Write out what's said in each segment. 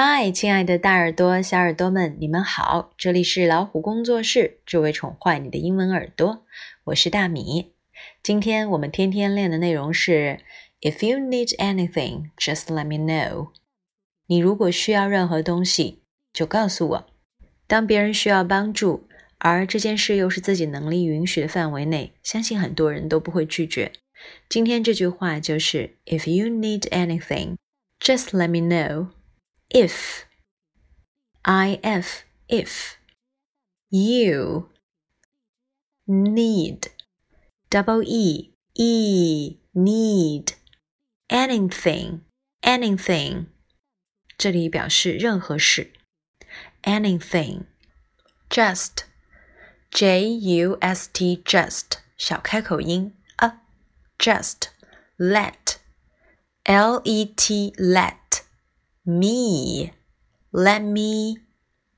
嗨，亲爱的大耳朵、小耳朵们，你们好！这里是老虎工作室，只为宠坏你的英文耳朵。我是大米。今天我们天天练的内容是：If you need anything, just let me know。你如果需要任何东西，就告诉我。当别人需要帮助，而这件事又是自己能力允许的范围内，相信很多人都不会拒绝。今天这句话就是 If you need anything, just let me know。if if if you need double e e need anything anything 这里表示任何事 anything just j u s t just 小开口音 a just let l e t let Me, let me，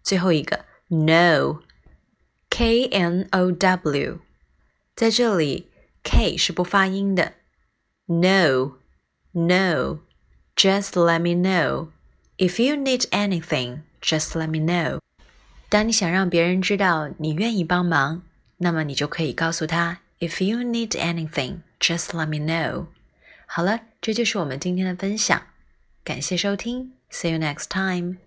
最后一个 no，k n o w，在这里 k 是不发音的，no no，just let me know。If you need anything, just let me know。当你想让别人知道你愿意帮忙，那么你就可以告诉他，If you need anything, just let me know。好了，这就是我们今天的分享，感谢收听。See you next time.